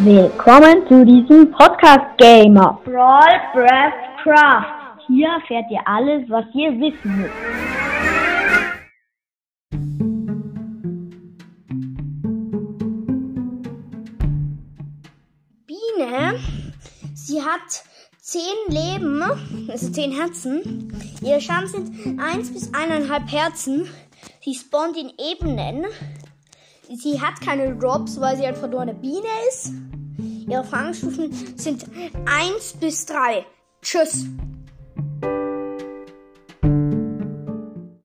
Willkommen zu diesem Podcast Gamer Brawl Breath Craft. Hier erfährt ihr alles, was ihr wissen müsst. Biene, sie hat zehn Leben, also zehn Herzen. Ihre Chancen sind eins bis eineinhalb Herzen. Sie spawnt in Ebenen. Sie hat keine Drops, weil sie einfach nur eine Biene ist. Ihre Fangstufen sind 1 bis 3. Tschüss.